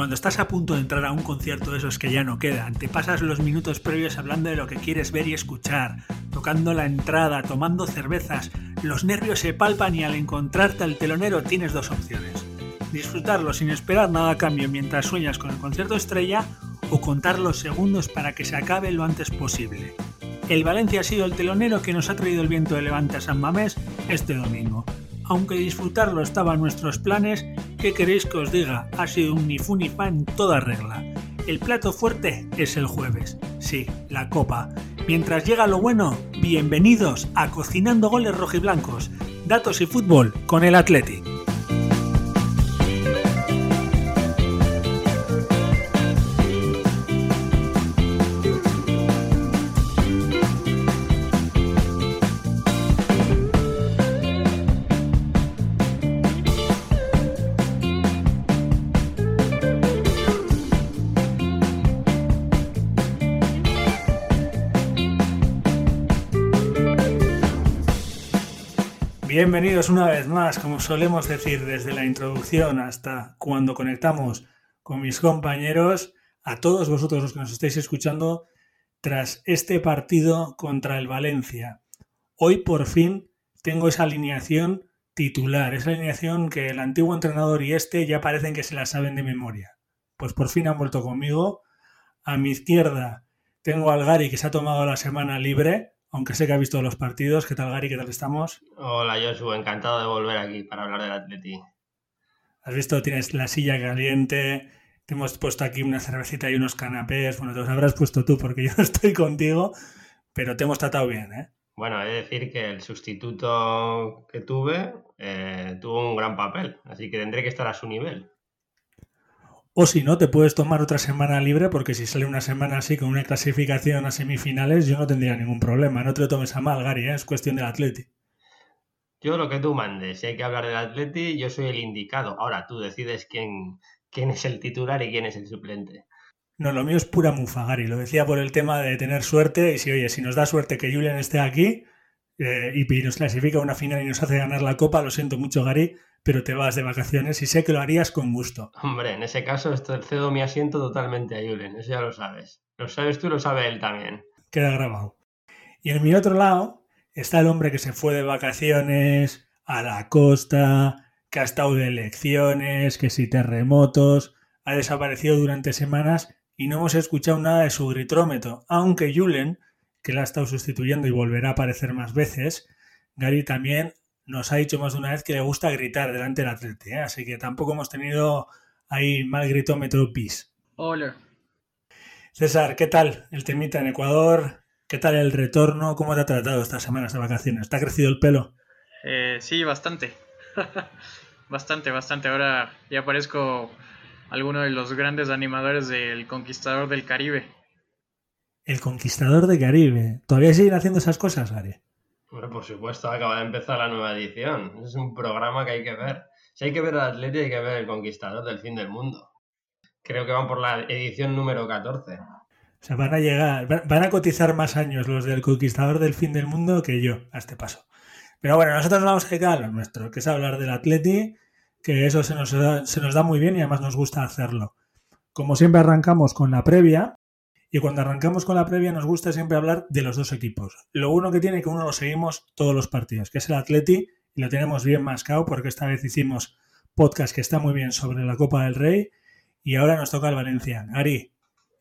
Cuando estás a punto de entrar a un concierto de esos que ya no quedan, te pasas los minutos previos hablando de lo que quieres ver y escuchar, tocando la entrada, tomando cervezas, los nervios se palpan y al encontrarte al telonero tienes dos opciones. Disfrutarlo sin esperar nada a cambio mientras sueñas con el concierto estrella o contar los segundos para que se acabe lo antes posible. El Valencia ha sido el telonero que nos ha traído el viento de Levante a San Mamés este domingo. Aunque disfrutarlo estaba en nuestros planes, ¿qué queréis que os diga? Ha sido un ni fu ni fa en toda regla. El plato fuerte es el jueves. Sí, la copa. Mientras llega lo bueno, bienvenidos a Cocinando Goles Rojiblancos. Datos y fútbol con el Athletic. Bienvenidos una vez más, como solemos decir desde la introducción hasta cuando conectamos con mis compañeros, a todos vosotros los que nos estáis escuchando tras este partido contra el Valencia. Hoy por fin tengo esa alineación titular, esa alineación que el antiguo entrenador y este ya parecen que se la saben de memoria. Pues por fin han vuelto conmigo. A mi izquierda tengo al Gary que se ha tomado la semana libre, aunque sé que ha visto los partidos. ¿Qué tal, Gary? ¿Qué tal estamos? Hola, Joshua. Encantado de volver aquí para hablar del Atleti. Has visto, tienes la silla caliente, te hemos puesto aquí una cervecita y unos canapés. Bueno, te los habrás puesto tú porque yo estoy contigo, pero te hemos tratado bien, ¿eh? Bueno, he de decir que el sustituto que tuve eh, tuvo un gran papel, así que tendré que estar a su nivel. O si no, te puedes tomar otra semana libre porque si sale una semana así con una clasificación a semifinales, yo no tendría ningún problema. No te lo tomes a mal, Gary, ¿eh? es cuestión del Atleti. Yo lo que tú mandes, si hay que hablar del Atleti, yo soy el indicado. Ahora tú decides quién, quién es el titular y quién es el suplente. No, lo mío es pura mufa, Gary. Lo decía por el tema de tener suerte. Y si, oye, si nos da suerte que Julian esté aquí eh, y nos clasifica a una final y nos hace ganar la copa, lo siento mucho, Gary, pero te vas de vacaciones y sé que lo harías con gusto. Hombre, en ese caso cedo mi asiento totalmente a Julen, eso ya lo sabes. Lo sabes tú y lo sabe él también. Queda grabado. Y en mi otro lado está el hombre que se fue de vacaciones a la costa, que ha estado de elecciones, que si terremotos, ha desaparecido durante semanas y no hemos escuchado nada de su gritrómetro, aunque Julen, que la ha estado sustituyendo y volverá a aparecer más veces, Gary también nos ha dicho más de una vez que le gusta gritar delante del atleta, ¿eh? así que tampoco hemos tenido ahí mal gritómetro bis. Hola. César, ¿qué tal el temita en Ecuador? ¿Qué tal el retorno? ¿Cómo te ha tratado estas semanas de vacaciones? ¿Te ha crecido el pelo? Eh, sí, bastante. bastante, bastante. Ahora ya parezco alguno de los grandes animadores del Conquistador del Caribe. El Conquistador del Caribe. ¿Todavía siguen haciendo esas cosas, Ari? Por supuesto, acaba de empezar la nueva edición. Es un programa que hay que ver. Si hay que ver al Atleti, hay que ver el Conquistador del Fin del Mundo. Creo que van por la edición número 14. O sea, van a llegar, van a cotizar más años los del Conquistador del Fin del Mundo que yo a este paso. Pero bueno, nosotros vamos a dedicar a lo nuestro, que es hablar del Atleti, que eso se nos da muy bien y además nos gusta hacerlo. Como siempre arrancamos con la previa, y cuando arrancamos con la previa nos gusta siempre hablar de los dos equipos. Lo uno que tiene que uno lo seguimos todos los partidos, que es el Atleti, y lo tenemos bien mascado porque esta vez hicimos podcast que está muy bien sobre la Copa del Rey y ahora nos toca el Valencia. Ari,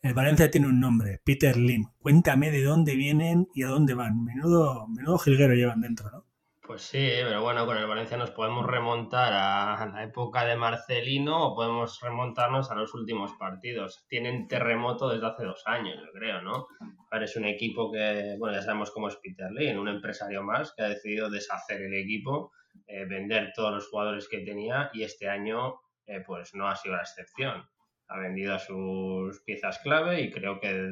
el Valencia tiene un nombre, Peter Lim. Cuéntame de dónde vienen y a dónde van. Menudo, menudo jilguero llevan dentro, ¿no? Pues sí, pero bueno, con el Valencia nos podemos remontar a la época de Marcelino o podemos remontarnos a los últimos partidos. Tienen terremoto desde hace dos años, yo creo, ¿no? Ahora es un equipo que, bueno, ya sabemos cómo es Peter Lee, un empresario más que ha decidido deshacer el equipo, eh, vender todos los jugadores que tenía y este año, eh, pues no ha sido la excepción. Ha vendido a sus piezas clave y creo que,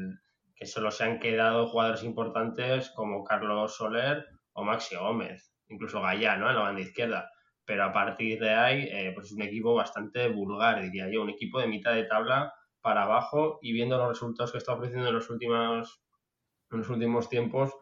que solo se han quedado jugadores importantes como Carlos Soler o Maxi Gómez incluso Gallá, ¿no? En la banda izquierda. Pero a partir de ahí, eh, pues es un equipo bastante vulgar, diría yo, un equipo de mitad de tabla para abajo y viendo los resultados que está ofreciendo en los últimos, en los últimos tiempos,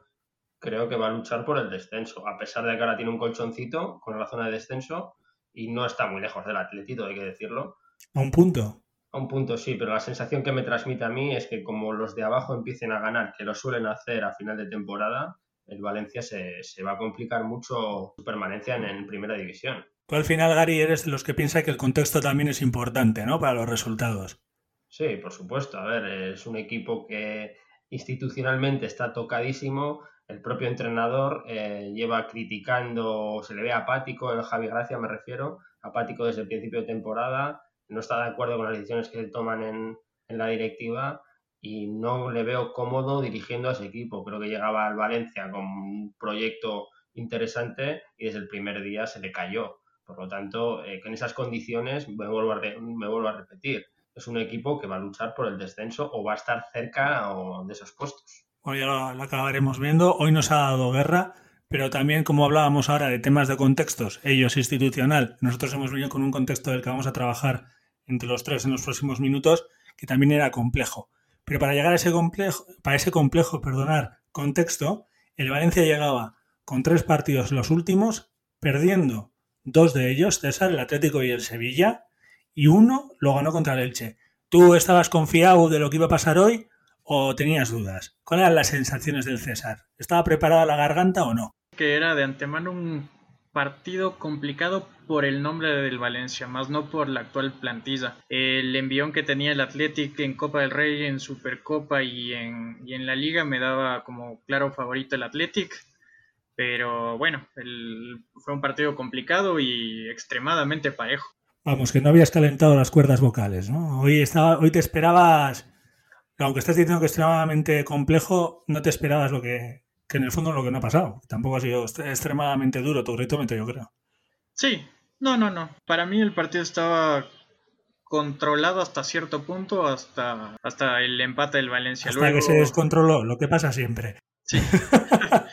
creo que va a luchar por el descenso, a pesar de que ahora tiene un colchoncito con la zona de descenso y no está muy lejos del atletito, hay que decirlo. A un punto. A un punto sí, pero la sensación que me transmite a mí es que como los de abajo empiecen a ganar, que lo suelen hacer a final de temporada, el Valencia se, va a complicar mucho su permanencia en, primera división. Tú al final, Gary, eres de los que piensa que el contexto también es importante, ¿no? Para los resultados. Sí, por supuesto. A ver, es un equipo que institucionalmente está tocadísimo. El propio entrenador eh, lleva criticando, se le ve apático, el Javi Gracia me refiero, apático desde el principio de temporada, no está de acuerdo con las decisiones que se toman en, en la directiva y no le veo cómodo dirigiendo a ese equipo. Creo que llegaba al Valencia con un proyecto interesante y desde el primer día se le cayó. Por lo tanto, eh, con esas condiciones, me vuelvo, a me vuelvo a repetir, es un equipo que va a luchar por el descenso o va a estar cerca de esos puestos. Hoy ya lo, acabaremos viendo. Hoy nos ha dado guerra, pero también, como hablábamos ahora de temas de contextos, ellos institucional, nosotros hemos venido con un contexto del que vamos a trabajar entre los tres en los próximos minutos, que también era complejo. Pero para llegar a ese complejo, para ese complejo, perdonar, contexto, el Valencia llegaba con tres partidos los últimos, perdiendo dos de ellos, César, el Atlético y el Sevilla, y uno lo ganó contra el Elche. ¿Tú estabas confiado de lo que iba a pasar hoy o tenías dudas? ¿Cuáles eran las sensaciones del César? ¿Estaba preparada la garganta o no? Que era de antemano un partido complicado por el nombre del Valencia, más no por la actual plantilla. El envión que tenía el Athletic en Copa del Rey, en Supercopa y en, y en la Liga me daba como claro favorito el Athletic. Pero bueno, fue un partido complicado y extremadamente parejo. Vamos, que no habías calentado las cuerdas vocales, ¿no? Hoy, estaba, hoy te esperabas, aunque estás diciendo que es extremadamente complejo, no te esperabas lo que, que en el fondo es lo que no ha pasado. Tampoco ha sido extremadamente duro tu retómetro, yo creo. Sí, no, no, no. Para mí el partido estaba controlado hasta cierto punto, hasta, hasta el empate del Valencia. Hasta que se descontroló, lo que pasa siempre. Sí.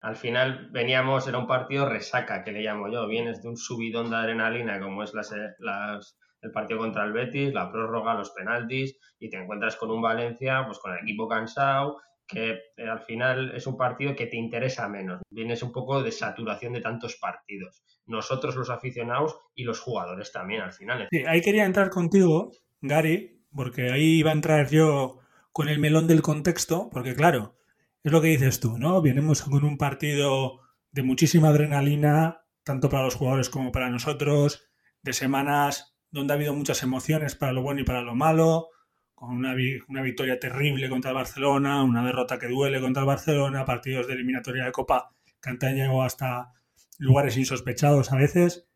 Al final veníamos, era un partido resaca, que le llamo yo. Vienes de un subidón de adrenalina, como es las, las, el partido contra el Betis, la prórroga, los penaltis, y te encuentras con un Valencia, pues con el equipo cansado, que eh, al final es un partido que te interesa menos. Vienes un poco de saturación de tantos partidos. Nosotros los aficionados y los jugadores también al final. Sí, ahí quería entrar contigo, Gary, porque ahí iba a entrar yo con el melón del contexto, porque claro, es lo que dices tú, ¿no? Vienemos con un partido de muchísima adrenalina, tanto para los jugadores como para nosotros, de semanas donde ha habido muchas emociones para lo bueno y para lo malo, con una, victoria terrible contra el Barcelona, una derrota que duele contra el Barcelona, partidos de eliminatoria de Copa que han hasta lugares insospechados a veces.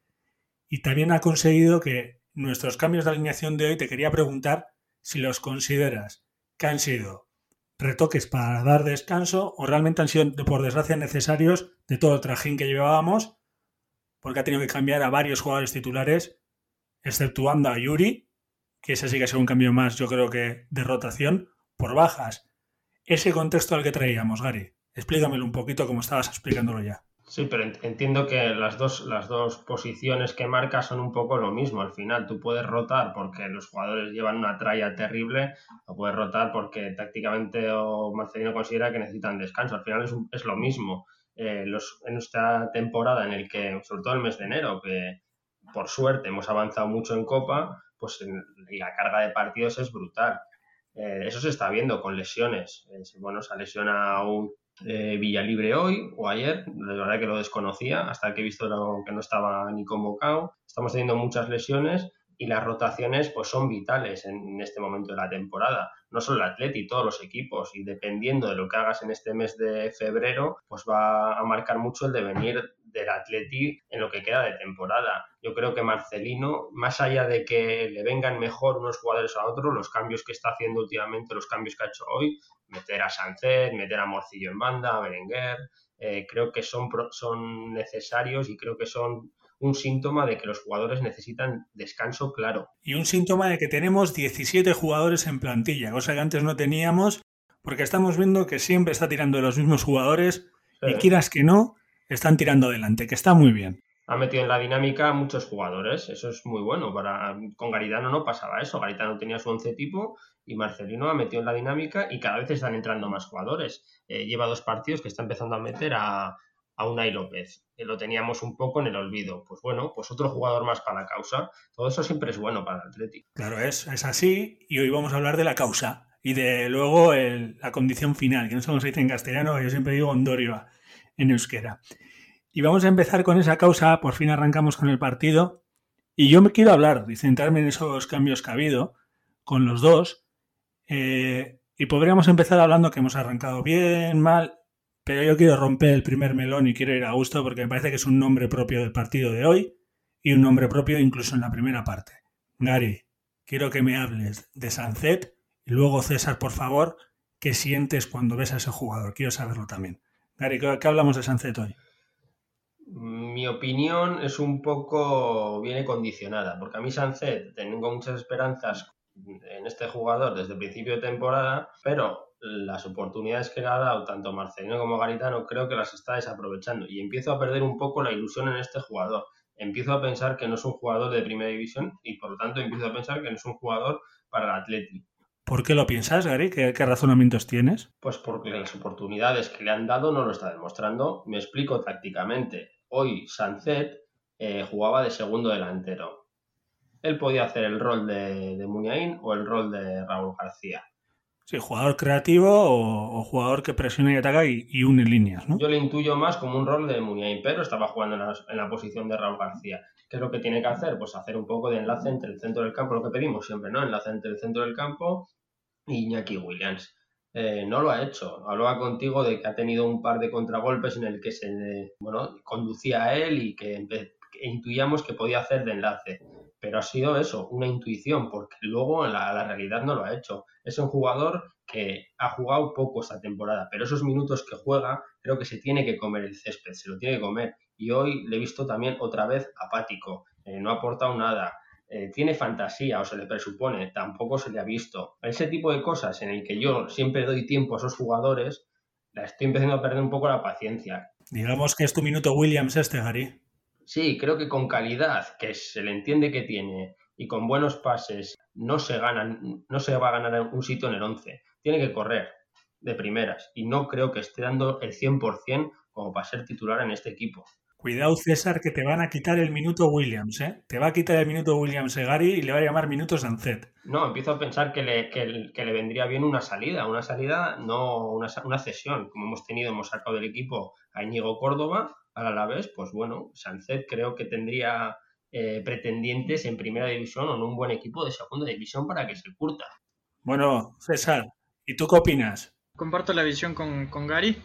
Y también ha conseguido que nuestros cambios de alineación de hoy, te quería preguntar si los consideras que han sido retoques para dar descanso o realmente han sido, por desgracia, necesarios de todo el trajín que llevábamos, porque ha tenido que cambiar a varios jugadores titulares, exceptuando a Yuri, que ese sí que sido un cambio más, yo creo que de rotación, por bajas. Ese contexto al que traíamos, Gary, explícamelo un poquito como estabas explicándolo ya. Sí, pero entiendo que las dos, las dos posiciones que marcas son un poco lo mismo. Al final, tú puedes rotar porque los jugadores llevan una tralla terrible, o puedes rotar porque tácticamente o Marcelino considera que necesitan descanso. Al final es, es lo mismo. Eh, los, en esta temporada en el que, sobre todo el mes de enero, que por suerte hemos avanzado mucho en Copa, pues la carga de partidos es brutal. Eh, eso se está viendo con lesiones. Eh, bueno, se ha lesionado un eh, Villalibre hoy o ayer, la verdad que lo desconocía, hasta que he visto que no estaba ni convocado. Estamos teniendo muchas lesiones y las rotaciones pues son vitales en, este momento de la temporada. No solo el Atleti, todos los equipos y dependiendo de lo que hagas en este mes de febrero, pues va a marcar mucho el devenir del Atleti en lo que queda de temporada. Yo creo que Marcelino, más allá de que le vengan mejor unos jugadores a otros, los cambios que está haciendo últimamente, los cambios que ha hecho hoy, meter a Sánchez, meter a Morcillo en banda, a Berenguer, eh, creo que son, son necesarios y creo que son un síntoma de que los jugadores necesitan descanso claro. Y un síntoma de que tenemos 17 jugadores en plantilla, cosa que antes no teníamos, porque estamos viendo que siempre está tirando de los mismos jugadores y quieras que no, están tirando adelante, que está muy bien. Ha metido en la dinámica muchos jugadores, eso es muy bueno. Para, con Garitano no pasaba eso, Garitano tenía su once tipo y Marcelino ha metido en la dinámica y cada vez están entrando más jugadores. Eh, lleva dos partidos que está empezando a meter a, a Unai López. Que lo teníamos un poco en el olvido. Pues bueno, pues otro jugador más para la causa. Todo eso siempre es bueno para el Atlético. Claro, es, es así. Y hoy vamos a hablar de la causa. Y de luego la condición final, que no sé cómo se dice en castellano, yo siempre digo Ondorio en euskera. Y vamos a empezar con esa causa. Por fin arrancamos con el partido. Y yo me quiero hablar y centrarme en esos cambios que ha habido con los dos. Eh, y podríamos empezar hablando que hemos arrancado bien, mal, pero yo quiero romper el primer melón y quiero ir a gusto porque me parece que es un nombre propio del partido de hoy y un nombre propio incluso en la primera parte. Gary, quiero que me hables de Sancet y luego César, por favor, ¿qué sientes cuando ves a ese jugador? Quiero saberlo también. Gary, ¿qué hablamos de Sancet hoy? Mi opinión es un poco, viene condicionada, porque a mí Sancet tengo muchas esperanzas en este jugador desde el principio de temporada, pero las oportunidades que le ha dado tanto Marcelino como Garitano creo que las está desaprovechando y empiezo a perder un poco la ilusión en este jugador. Empiezo a pensar que no es un jugador de primera división y por lo tanto empiezo a pensar que no es un jugador para el Atleti. ¿Por qué lo piensas, Gary? ¿Qué, ¿Qué, razonamientos tienes? Pues porque las oportunidades que le han dado no lo está demostrando. Me explico tácticamente. Hoy Sancet eh, jugaba de segundo delantero él podía hacer el rol de, de Muñain o el rol de Raúl García. Sí, jugador creativo o, jugador que presiona y ataca y, une líneas, ¿no? Yo le intuyo más como un rol de Muñain, pero estaba jugando en la, posición de Raúl García. ¿Qué es lo que tiene que hacer? Pues hacer un poco de enlace entre el centro del campo, lo que pedimos siempre, ¿no? Enlace entre el centro del campo y Iñaki Williams. Eh, no lo ha hecho. Hablaba contigo de que ha tenido un par de contragolpes en el que se bueno, conducía a él y que, intuíamos que podía hacer de enlace pero ha sido eso, una intuición, porque luego la, la realidad no lo ha hecho. Es un jugador que ha jugado poco esta temporada, pero esos minutos que juega creo que se tiene que comer el césped, se lo tiene que comer. Y hoy le he visto también otra vez apático, eh, no ha aportado nada, eh, tiene fantasía o se le presupone, tampoco se le ha visto. Ese tipo de cosas en el que yo siempre doy tiempo a esos jugadores, la estoy empezando a perder un poco la paciencia. Digamos que es tu minuto Williams este, Gary. Sí, creo que con calidad, que se le entiende que tiene, y con buenos pases, no se, ganan, no se va a ganar un sitio en el 11. Tiene que correr de primeras, y no creo que esté dando el 100% como para ser titular en este equipo. Cuidado, César, que te van a quitar el minuto Williams, ¿eh? Te va a quitar el minuto Williams Egari y le va a llamar minutos Sancet. No, empiezo a pensar que le, que, le vendría bien una salida, una salida, no una, una, cesión. Como hemos tenido, hemos sacado del equipo a Íñigo Córdoba, al Alavés, pues bueno, Sancet creo que tendría eh, pretendientes en primera división o en un buen equipo de segunda división para que se curta. Bueno, César, ¿y tú qué opinas? Comparto la visión con, con Gary.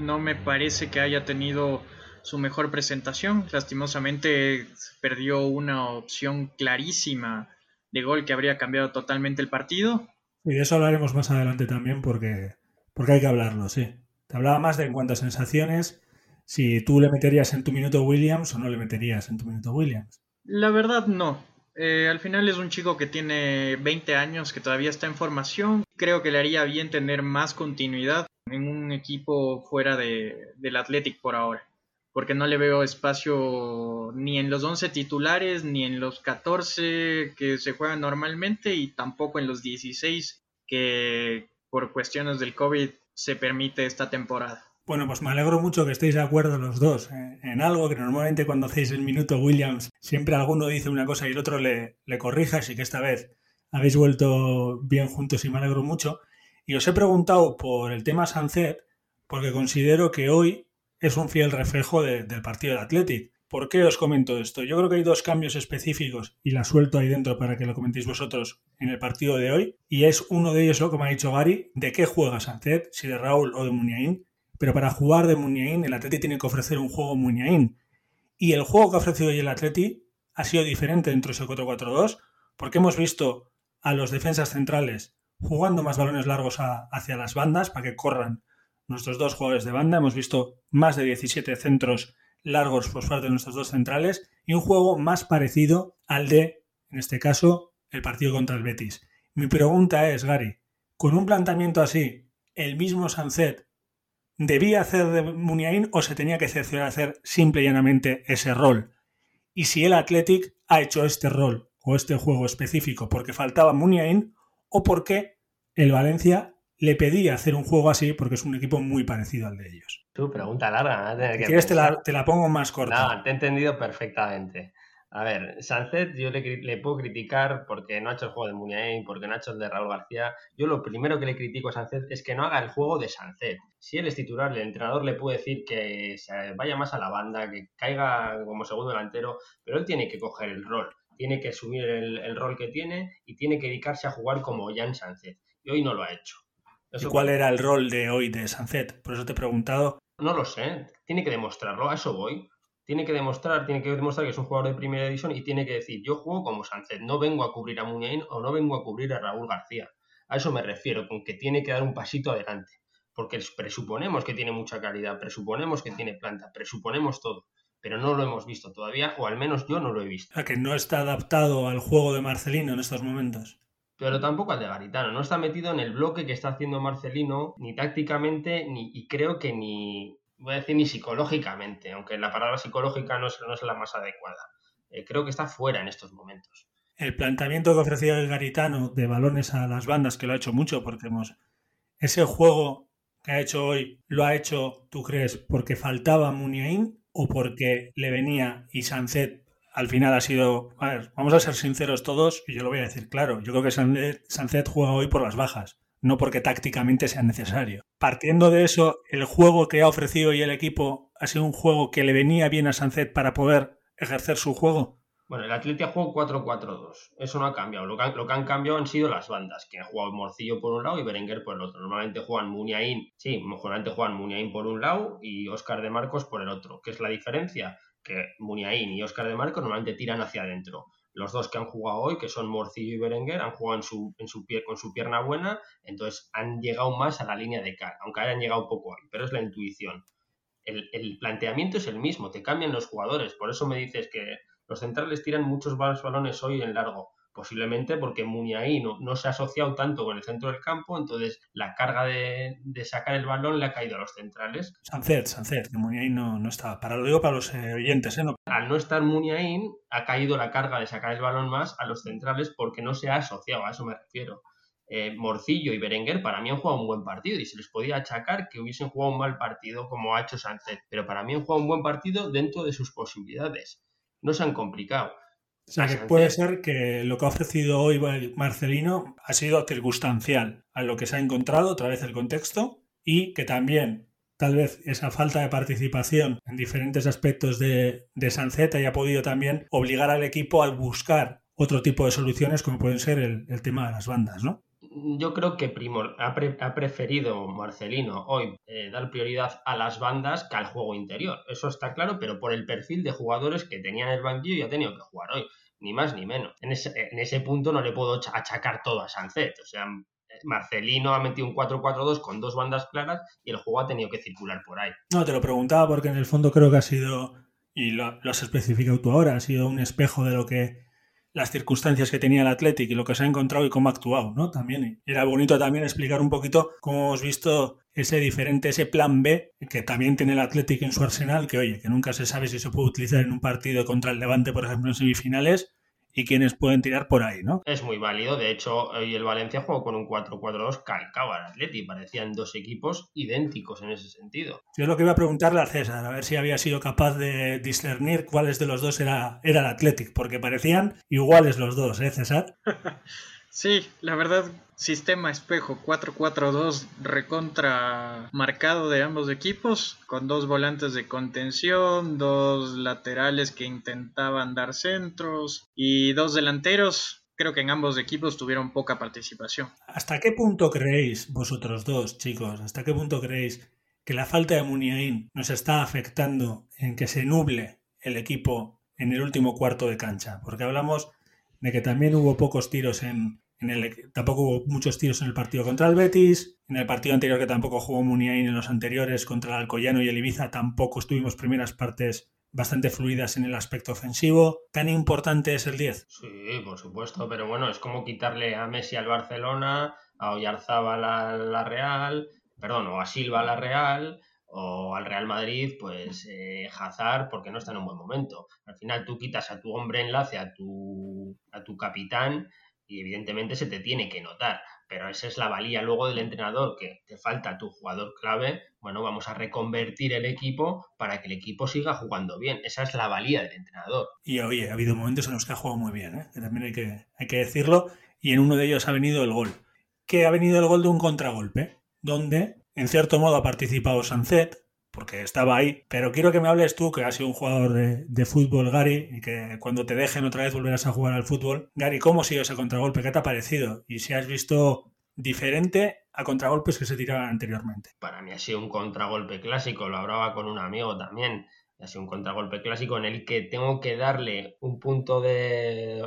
No me parece que haya tenido su mejor presentación. Lastimosamente perdió una opción clarísima de gol que habría cambiado totalmente el partido. Y de eso hablaremos más adelante también porque, porque hay que hablarlo, sí. Te hablaba más de en cuanto a sensaciones si tú le meterías en tu minuto Williams o no le meterías en tu minuto Williams. La verdad no. Eh, al final es un chico que tiene 20 años, que todavía está en formación. Creo que le haría bien tener más continuidad en un equipo fuera de, del Athletic por ahora. Porque no le veo espacio ni en los 11 titulares, ni en los 14 que se juegan normalmente, y tampoco en los 16 que por cuestiones del COVID se permite esta temporada. Bueno, pues me alegro mucho que estéis de acuerdo los dos eh, en algo que normalmente cuando hacéis el minuto Williams siempre alguno dice una cosa y el otro le, le corrija, así que esta vez habéis vuelto bien juntos y me alegro mucho. Y os he preguntado por el tema Sancet porque considero que hoy es un fiel reflejo del partido del Athletic. ¿Por qué os comento esto? Yo creo que hay dos cambios específicos y la suelto ahí dentro para que lo comentéis vosotros en el partido de hoy. Y es uno de ellos, como ha dicho Gary, de qué juega Sancet, si de Raúl o de Muniain pero para jugar de Muniain, el Atleti tiene que ofrecer un juego Muniain. Y el juego que ha ofrecido hoy el Atleti ha sido diferente dentro de ese 4-4-2, porque hemos visto a los defensas centrales jugando más balones largos hacia las bandas para que corran nuestros dos jugadores de banda. Hemos visto más de 17 centros largos por parte de nuestros dos centrales y un juego más parecido al de, en este caso, el partido contra el Betis. Mi pregunta es, Gary, con un planteamiento así, el mismo Sancet ¿Debía hacer de Muniain o se tenía que excepcionar hacer simple y llanamente ese rol? Y si el Athletic ha hecho este rol o este juego específico porque faltaba Muniain o porque el Valencia le pedía hacer un juego así porque es un equipo muy parecido al de ellos. Tu pregunta larga, ¿eh? Si quieres te la, te la, pongo más corta. No, te he entendido perfectamente. A ver, Sunset yo le, le, puedo criticar porque no ha hecho el juego de Muniain, porque no ha hecho el de Raúl García. Yo lo primero que le critico a Sunset es que no haga el juego de Sunset. Si él es titular, el entrenador le puede decir que se vaya más a la banda, que caiga como segundo delantero, pero él tiene que coger el rol, tiene que asumir el, el rol que tiene y tiene que dedicarse a jugar como Jan Sunset. Y hoy no lo ha hecho. ¿Y cuál era el rol de hoy de Sunset? Por eso te he preguntado. No lo sé, tiene que demostrarlo, a eso voy tiene que demostrar, tiene que demostrar que es un jugador de primera división y tiene que decir, yo juego como Sánchez, no vengo a cubrir a Muñain o no vengo a cubrir a Raúl García. A eso me refiero, con que tiene que dar un pasito adelante. Porque presuponemos que tiene mucha calidad, presuponemos que tiene planta, presuponemos todo, pero no lo hemos visto todavía, o al menos yo no lo he visto. A que no está adaptado al juego de Marcelino en estos momentos. Pero tampoco al de Garitano, no está metido en el bloque que está haciendo Marcelino, ni tácticamente, ni, y creo que ni, voy a decir ni psicológicamente, aunque la palabra psicológica no es, la más adecuada. Eh, creo que está fuera en estos momentos. El planteamiento que ofrecía el Garitano de balones a las bandas, que lo ha hecho mucho, porque hemos, ese juego que ha hecho hoy, ¿lo ha hecho, tú crees, porque faltaba Muniain o porque le venía y Sancet al final ha sido... A ver, vamos a ser sinceros todos y yo lo voy a decir claro. Yo creo que Sancet juega hoy por las bajas no porque tácticamente sea necesario. Partiendo de eso, el juego que ha ofrecido hoy el equipo ha sido un juego que le venía bien a Sancet para poder ejercer su juego. Bueno, el Atletia jugó 4-4-2. Eso no ha cambiado. Lo que, han, lo que, han, cambiado han sido las bandas, que han jugado Morcillo por un lado y Berenguer por el otro. Normalmente juegan Muniain, sí, normalmente juegan Muniain por un lado y Oscar de Marcos por el otro. ¿Qué es la diferencia? Que Muniain y Oscar de Marcos normalmente tiran hacia adentro los dos que han jugado hoy, que son Morcillo y Berenguer, han jugado en su, en su pie, con su pierna buena, entonces han llegado más a la línea de cara, aunque hayan llegado poco hoy, pero es la intuición. El, el, planteamiento es el mismo, te cambian los jugadores, por eso me dices que los centrales tiran muchos balones hoy en largo, posiblemente porque Muniaí no, no, se ha asociado tanto con el centro del campo, entonces la carga de, de sacar el balón le ha caído a los centrales. Sancet, Sancet, que no, no está. Para lo digo para los eh, oyentes. ¿eh? No. Al no estar Muniain, ha caído la carga de sacar el balón más a los centrales porque no se ha asociado, a eso me refiero. Eh, Morcillo y Berenguer para mí han jugado un buen partido y se les podía achacar que hubiesen jugado un mal partido como ha hecho Sancet, pero para mí han jugado un buen partido dentro de sus posibilidades. No se han complicado o sea, que puede ser que lo que ha ofrecido hoy Marcelino ha sido circunstancial a lo que se ha encontrado, otra vez el contexto, y que también tal vez esa falta de participación en diferentes aspectos de, de Sancet haya podido también obligar al equipo a buscar otro tipo de soluciones como pueden ser el, el tema de las bandas, ¿no? yo creo que Primor ha, pre ha preferido Marcelino hoy eh, dar prioridad a las bandas que al juego interior. Eso está claro, pero por el perfil de jugadores que tenía en el banquillo y ha tenido que jugar hoy, ni más ni menos. En ese, punto no le puedo achacar todo a Sancet. O sea, Marcelino ha metido un 4-4-2 con dos bandas claras y el juego ha tenido que circular por ahí. No, te lo preguntaba porque en el fondo creo que ha sido, y lo, lo has especificado tú ahora, ha sido un espejo de lo que las circunstancias que tenía el Athletic y lo que se ha encontrado y cómo ha actuado, ¿no? También era bonito también explicar un poquito cómo hemos visto ese diferente, ese plan B que también tiene el Athletic en su arsenal, que oye, que nunca se sabe si se puede utilizar en un partido contra el Levante, por ejemplo, en semifinales, y quienes pueden tirar por ahí, ¿no? Es muy válido. De hecho, hoy el Valencia jugó con un 4-4-2 calcado al Atleti. Parecían dos equipos idénticos en ese sentido. Yo es lo que iba a preguntarle a César, a ver si había sido capaz de discernir cuáles de los dos era, era el Athletic, porque parecían iguales los dos, ¿eh, César? Sí, la verdad, sistema espejo 4-4-2 recontra marcado de ambos equipos, con dos volantes de contención, dos laterales que intentaban dar centros y dos delanteros. Creo que en ambos equipos tuvieron poca participación. ¿Hasta qué punto creéis, vosotros dos chicos, hasta qué punto creéis que la falta de Muniain nos está afectando en que se nuble el equipo en el último cuarto de cancha? Porque hablamos de que también hubo pocos tiros en, tampoco hubo muchos tiros en el partido contra el Betis. En el partido anterior que tampoco jugó Muniain en los anteriores contra el Alcoyano y el Ibiza tampoco estuvimos primeras partes bastante fluidas en el aspecto ofensivo. ¿Tan importante es el 10? Sí, por supuesto, pero bueno, es como quitarle a Messi al Barcelona, a Oyarzábal a la Real, perdón, o a Silva a la Real, o al Real Madrid, pues eh, porque no está en un buen momento. Al final tú quitas a tu hombre enlace, a tu, a tu capitán, y evidentemente se te tiene que notar pero esa es la valía luego del entrenador, que te falta tu jugador clave, bueno, vamos a reconvertir el equipo para que el equipo siga jugando bien. Esa es la valía del entrenador. Y oye, ha habido momentos en los que ha jugado muy bien, ¿eh? que también hay que, hay que decirlo, y en uno de ellos ha venido el gol. Que ha venido el gol de un contragolpe, donde en cierto modo ha participado Sancet, porque estaba ahí. Pero quiero que me hables tú, que has sido un jugador de, fútbol, Gary, y que cuando te dejen otra vez volverás a jugar al fútbol. Gary, ¿cómo ha sido ese contragolpe? ¿Qué te ha parecido? Y si has visto diferente a contragolpes que se tiraban anteriormente. Para mí ha sido un contragolpe clásico, lo hablaba con un amigo también. Ha sido un contragolpe clásico en el que tengo que darle un punto de,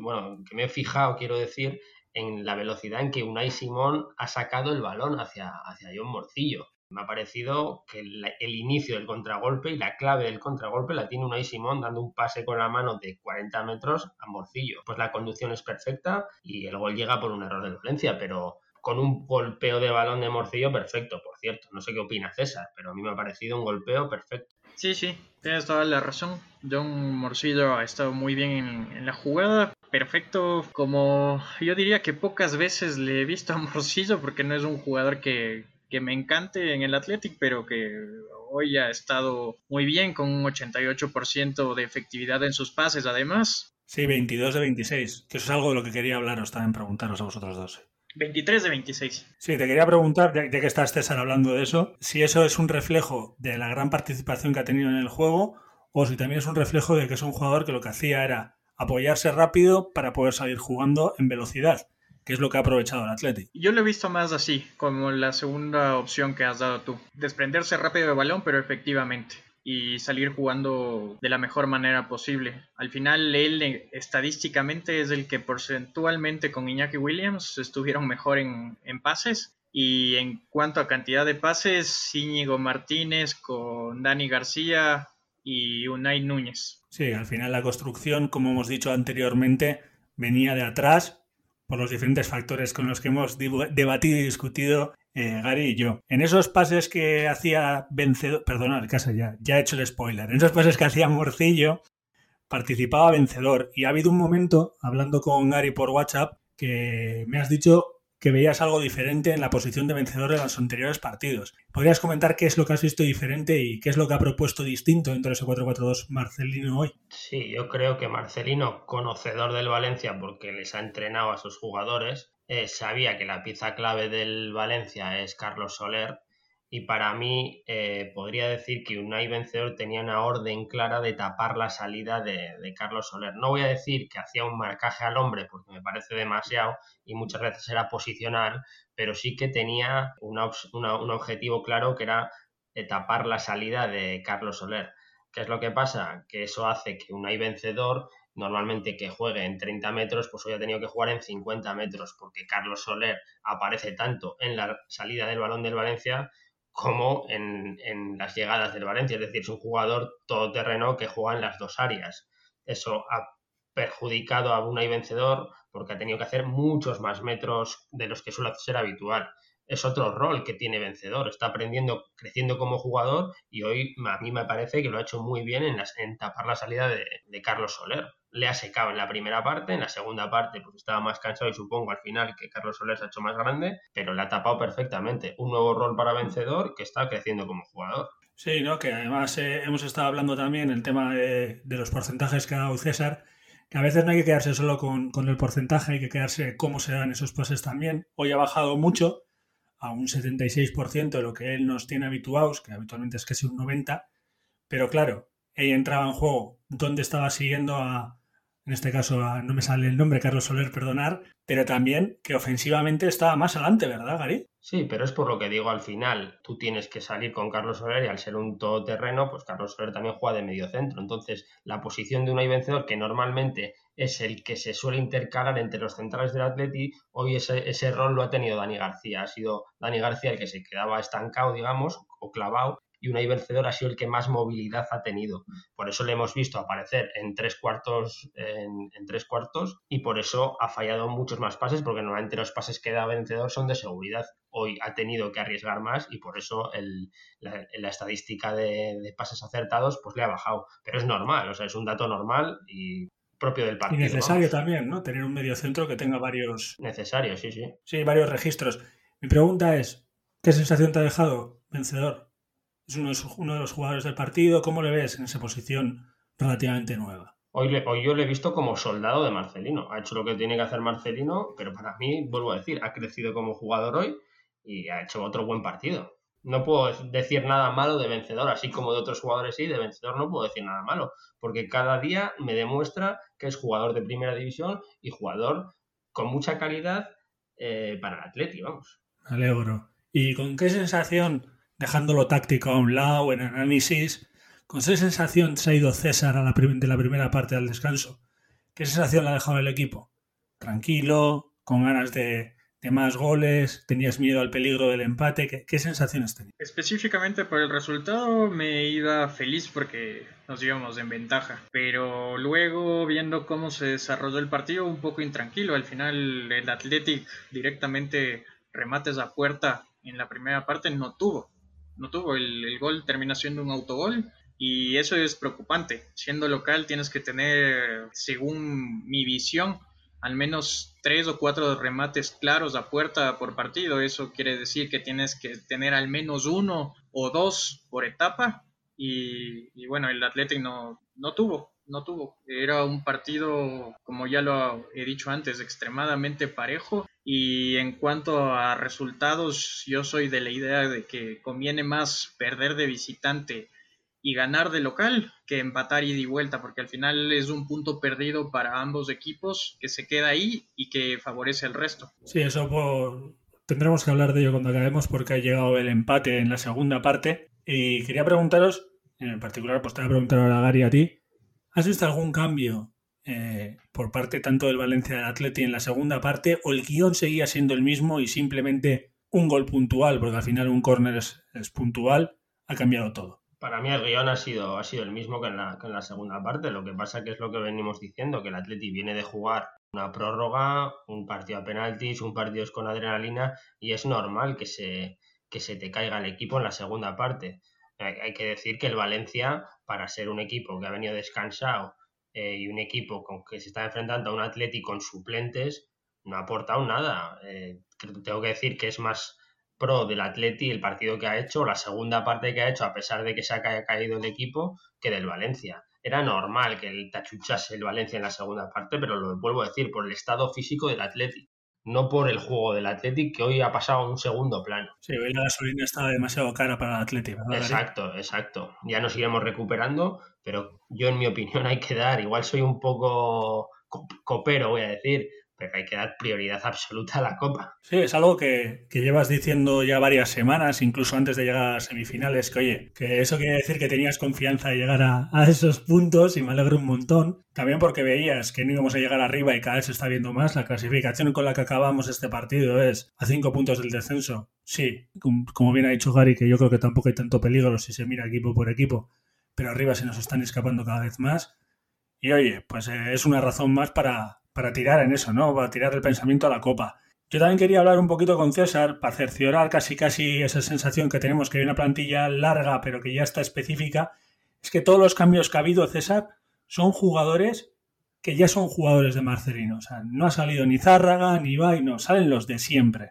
bueno, que me he fijado, quiero decir, en la velocidad en que Unai Simón ha sacado el balón hacia, hacia John Morcillo me ha parecido que el, inicio del contragolpe y la clave del contragolpe la tiene Unai Simón dando un pase con la mano de 40 metros a Morcillo. Pues la conducción es perfecta y el gol llega por un error de Valencia, pero con un golpeo de balón de Morcillo perfecto, por cierto. No sé qué opina César, pero a mí me ha parecido un golpeo perfecto. Sí, sí, tienes toda la razón. John Morcillo ha estado muy bien en, en, la jugada. Perfecto, como yo diría que pocas veces le he visto a Morcillo porque no es un jugador que, que me encante en el Athletic, pero que hoy ha estado muy bien con un 88% de efectividad en sus pases además. Sí, 22 de 26, que eso es algo de lo que quería hablaros también, preguntaros a vosotros dos. 23 de 26. Sí, te quería preguntar, ya, que estás César hablando de eso, si eso es un reflejo de la gran participación que ha tenido en el juego o si también es un reflejo de que es un jugador que lo que hacía era apoyarse rápido para poder salir jugando en velocidad que es lo que ha aprovechado el Athletic. Yo lo he visto más así, como la segunda opción que has dado tú. Desprenderse rápido del balón, pero efectivamente. Y salir jugando de la mejor manera posible. Al final, él eh, estadísticamente es el que porcentualmente con Iñaki Williams estuvieron mejor en, en pases. Y en cuanto a cantidad de pases, Íñigo Martínez con Dani García y Unai Núñez. Sí, al final la construcción, como hemos dicho anteriormente, venía de atrás por los diferentes factores con los que hemos debatido y discutido eh, Gary y yo. En esos pases que hacía vencedor, perdonad, casa ya, ya he hecho el spoiler, en esos pases que hacía Morcillo, participaba vencedor. Y ha habido un momento, hablando con Gary por WhatsApp, que me has dicho que veías algo diferente en la posición de vencedor en los anteriores partidos. ¿Podrías comentar qué es lo que has visto diferente y qué es lo que ha propuesto distinto dentro de ese 4-4-2 Marcelino hoy? Sí, yo creo que Marcelino, conocedor del Valencia porque les ha entrenado a sus jugadores, eh, sabía que la pieza clave del Valencia es Carlos Soler y para mí eh, podría decir que Unai Vencedor tenía una orden clara de tapar la salida de, Carlos Soler. No voy a decir que hacía un marcaje al hombre porque me parece demasiado y muchas veces era posicional, pero sí que tenía un objetivo claro que era eh, tapar la salida de Carlos Soler. ¿Qué es lo que pasa? Que eso hace que Unai Vencedor normalmente que juegue en 30 metros, pues hoy ha tenido que jugar en 50 metros, porque Carlos Soler aparece tanto en la salida del balón del Valencia como en, las llegadas del Valencia. Es decir, es un jugador todoterreno que juega en las dos áreas. Eso ha perjudicado a Unai Vencedor porque ha tenido que hacer muchos más metros de los que suele ser habitual. Es otro rol que tiene Vencedor. Está aprendiendo, creciendo como jugador y hoy a mí me parece que lo ha hecho muy bien en, en tapar la salida de Carlos Soler le ha secado en la primera parte, en la segunda parte pues estaba más cansado y supongo al final que Carlos Soler se ha hecho más grande, pero le ha tapado perfectamente. Un nuevo rol para vencedor que está creciendo como jugador. Sí, ¿no? que además eh, hemos estado hablando también el tema de, los porcentajes que ha dado César, que a veces no hay que quedarse solo con, el porcentaje, hay que quedarse cómo se dan esos pases también. Hoy ha bajado mucho, a un 76% de lo que él nos tiene habituados, que habitualmente es casi un 90%, pero claro, ahí entraba en juego dónde estaba siguiendo a, en este caso no me sale el nombre, Carlos Soler, perdonar, pero también que ofensivamente estaba más adelante, ¿verdad, Gary? Sí, pero es por lo que digo al final, tú tienes que salir con Carlos Soler y al ser un todoterreno, pues Carlos Soler también juega de medio centro. Entonces, la posición de un vencedor, que normalmente es el que se suele intercalar entre los centrales del Atleti, hoy ese, ese rol lo ha tenido Dani García. Ha sido Dani García el que se quedaba estancado, digamos, o clavado, y Unai Vencedor ha sido el que más movilidad ha tenido. Por eso le hemos visto aparecer en tres cuartos, en, tres cuartos y por eso ha fallado muchos más pases, porque normalmente los pases que da Vencedor son de seguridad. Hoy ha tenido que arriesgar más y por eso la, estadística de, de, pases acertados pues le ha bajado. Pero es normal, o sea, es un dato normal y propio del partido. Y necesario también, ¿no? Tener un medio centro que tenga varios... Necesario, sí, sí. Sí, varios registros. Mi pregunta es, ¿qué sensación te ha dejado vencedor? Es uno de, uno de los jugadores del partido. ¿Cómo le ves en esa posición relativamente nueva? Hoy, le, hoy yo le he visto como soldado de Marcelino. Ha hecho lo que tiene que hacer Marcelino, pero para mí, vuelvo a decir, ha crecido como jugador hoy y ha hecho otro buen partido. No puedo decir nada malo de vencedor, así como de otros jugadores sí, de vencedor no puedo decir nada malo, porque cada día me demuestra que es jugador de primera división y jugador con mucha calidad eh, para el Atleti, vamos. Me alegro. ¿Y con qué sensación, dejando lo táctico a un lado, en análisis, con qué sensación se ha ido César a la de la primera parte del descanso? ¿Qué sensación le ha dejado el equipo? Tranquilo, con ganas de, de más goles, tenías miedo al peligro del empate, ¿qué, qué sensaciones tenías? Específicamente por el resultado me iba feliz porque nos íbamos en ventaja, pero luego viendo cómo se desarrolló el partido un poco intranquilo, al final el Athletic directamente remates a puerta en la primera parte no tuvo, no tuvo, el, el gol termina siendo un autogol y eso es preocupante, siendo local tienes que tener, según mi visión, al menos tres o cuatro remates claros a puerta por partido. Eso quiere decir que tienes que tener al menos uno o dos por etapa. Y, bueno, el Athletic no, no tuvo, no tuvo. Era un partido, como ya lo he dicho antes, extremadamente parejo. Y en cuanto a resultados, yo soy de la idea de que conviene más perder de visitante y ganar de local que empatar y de vuelta, porque al final es un punto perdido para ambos equipos que se queda ahí y que favorece al resto. Sí, eso por... tendremos que hablar de ello cuando acabemos porque ha llegado el empate en la segunda parte. Y quería preguntaros, en particular, pues te voy a preguntar ahora a Gary a ti, ¿has visto algún cambio eh, por parte tanto del Valencia del Atleti en la segunda parte o el guion seguía siendo el mismo y simplemente un gol puntual, porque al final un córner es, puntual, ha cambiado todo? Para mí el guion ha sido, ha sido el mismo que en, la, segunda parte. Lo que pasa que es lo que venimos diciendo, que el Atleti viene de jugar una prórroga, un partido a penaltis, un partido con adrenalina y es normal que se, que se te caiga el equipo en la segunda parte. Hay, que decir que el Valencia, para ser un equipo que ha venido descansado eh, y un equipo con que se está enfrentando a un Atleti con suplentes, no ha aportado nada. Eh, tengo que decir que es más pro del Atleti el partido que ha hecho, la segunda parte que ha hecho, a pesar de que se haya caído el equipo, que del Valencia. Era normal que el tachuchase el Valencia en la segunda parte, pero lo vuelvo a decir, por el estado físico del Atleti, no por el juego del Atleti, que hoy ha pasado a un segundo plano. Sí, hoy la gasolina estaba demasiado cara para el Atleti, Exacto, exacto. Ya nos iremos recuperando, pero yo en mi opinión hay que dar, igual soy un poco copero, voy a decir, pero hay que dar prioridad absoluta a la Copa. Sí, es algo que, llevas diciendo ya varias semanas, incluso antes de llegar a semifinales, que oye, que eso quiere decir que tenías confianza de llegar a, esos puntos y me alegro un montón. También porque veías que no íbamos a llegar arriba y cada vez se está viendo más. La clasificación con la que acabamos este partido es a cinco puntos del descenso. Sí, como bien ha dicho Gary, que yo creo que tampoco hay tanto peligro si se mira equipo por equipo, pero arriba se nos están escapando cada vez más. Y oye, pues eh, es una razón más para, para tirar en eso, ¿no? Para tirar el pensamiento a la copa. Yo también quería hablar un poquito con César para cerciorar casi casi esa sensación que tenemos que hay una plantilla larga pero que ya está específica. Es que todos los cambios que ha habido, César, son jugadores que ya son jugadores de Marcelino. O sea, no ha salido ni Zárraga ni Ibai, no, salen los de siempre.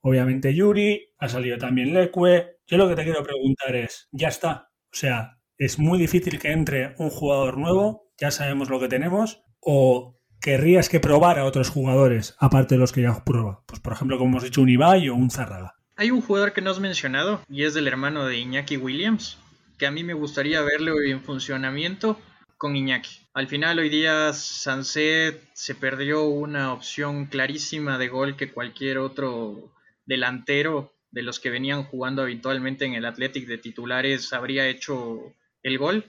Obviamente Yuri, ha salido también Leque. Yo lo que te quiero preguntar es, ya está. O sea, es muy difícil que entre un jugador nuevo, ya sabemos lo que tenemos, o querrías que probara a otros jugadores, aparte de los que ya prueba? Pues por ejemplo, como hemos dicho, un Ibai o un Zárraga. Hay un jugador que no has mencionado y es del hermano de Iñaki Williams, que a mí me gustaría verlo en funcionamiento con Iñaki. Al final hoy día Sanset se perdió una opción clarísima de gol que cualquier otro delantero de los que venían jugando habitualmente en el Athletic de titulares habría hecho el gol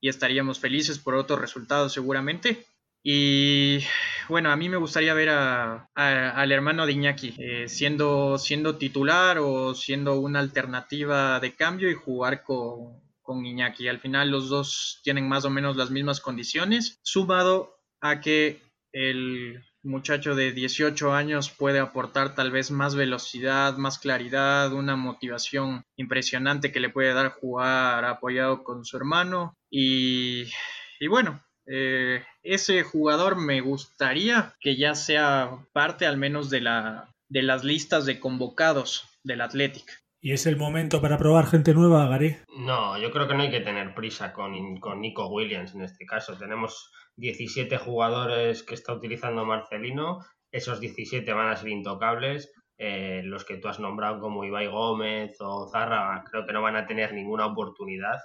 y estaríamos felices por otro resultado seguramente. Y bueno, a mí me gustaría ver a, al hermano de Iñaki eh, siendo, siendo titular o siendo una alternativa de cambio y jugar con, con Iñaki. Al final los dos tienen más o menos las mismas condiciones, sumado a que el muchacho de 18 años puede aportar tal vez más velocidad, más claridad, una motivación impresionante que le puede dar jugar apoyado con su hermano. Y, y bueno, Eh, ese jugador me gustaría que ya sea parte al menos de, la, de las listas de convocados del Athletic. ¿Y es el momento para probar gente nueva, Gary? No, yo creo que no hay que tener prisa con, con Nico Williams en este caso. Tenemos 17 jugadores que está utilizando Marcelino. Esos 17 van a ser intocables. Eh, los que tú has nombrado como Ibai Gómez o Zarra creo que no van a tener ninguna oportunidad.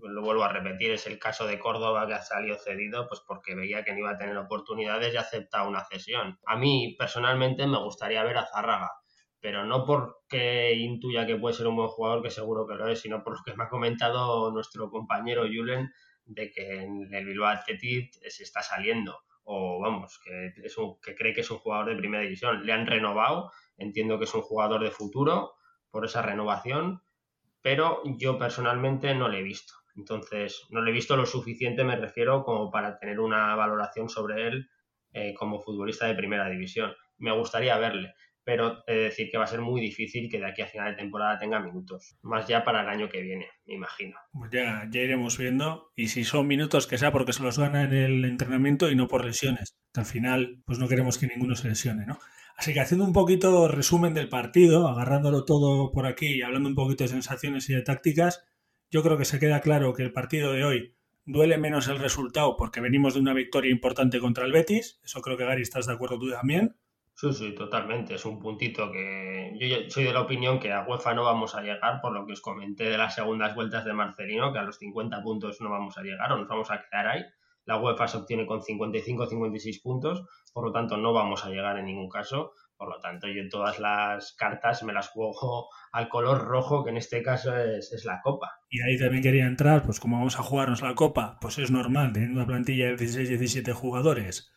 Lo vuelvo a repetir, es el caso de Córdoba que ha salido cedido pues porque veía que no iba a tener oportunidades y acepta una cesión. A mí personalmente me gustaría ver a Zárraga, pero no porque intuya que puede ser un buen jugador, que seguro que lo es, sino por lo que me ha comentado nuestro compañero Julen de que en el Bilbao Athletic se está saliendo o vamos, que, es que cree que es un jugador de primera división. Le han renovado, entiendo que es un jugador de futuro por esa renovación, pero yo personalmente no le he visto. Entonces, no le he visto lo suficiente, me refiero, como para tener una valoración sobre él eh, como futbolista de primera división. Me gustaría verle pero he de decir que va a ser muy difícil que de aquí a final de temporada tenga minutos. Más ya para el año que viene, me imagino. Pues ya, ya iremos viendo. Y si son minutos, que sea porque se los gana en el entrenamiento y no por lesiones. Al final, pues no queremos que ninguno se lesione, ¿no? Así que haciendo un poquito resumen del partido, agarrándolo todo por aquí y hablando un poquito de sensaciones y de tácticas, yo creo que se queda claro que el partido de hoy duele menos el resultado porque venimos de una victoria importante contra el Betis. Eso creo que Gary estás de acuerdo tú también. Sí, sí, totalmente. Es un puntito que yo soy de la opinión que a UEFA no vamos a llegar, por lo que os comenté de las segundas vueltas de Marcelino, que a los 50 puntos no vamos a llegar o nos vamos a quedar ahí. La UEFA se obtiene con 55 56 puntos, por lo tanto no vamos a llegar en ningún caso. Por lo tanto, yo todas las cartas me las juego al color rojo, que en este caso es, la Copa. Y ahí también quería entrar, pues como vamos a jugarnos la Copa, pues es normal, teniendo una plantilla de 16-17 jugadores,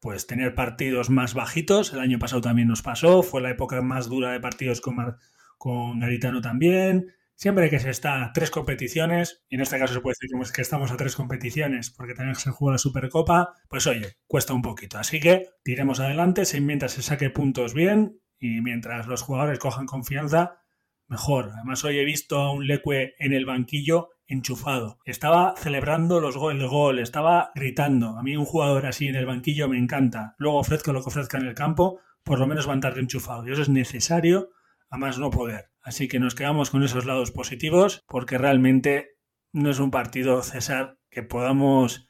pues tener partidos más bajitos. El año pasado también nos pasó, fue la época más dura de partidos con, con Garitano también. Siempre que se está a tres competiciones, y en este caso se puede decir que estamos a tres competiciones porque también se juega la Supercopa, pues oye, cuesta un poquito. Así que tiremos adelante, mientras se saque puntos bien y mientras los jugadores cojan confianza, mejor. Además, hoy he visto a un Leque en el banquillo enchufado. Estaba celebrando los el gol, estaba gritando. A mí un jugador así en el banquillo me encanta. Luego ofrezca lo que ofrezca en el campo, por lo menos va a estar enchufado. Y eso es necesario a más no poder. Así que nos quedamos con esos lados positivos porque realmente no es un partido, César, que podamos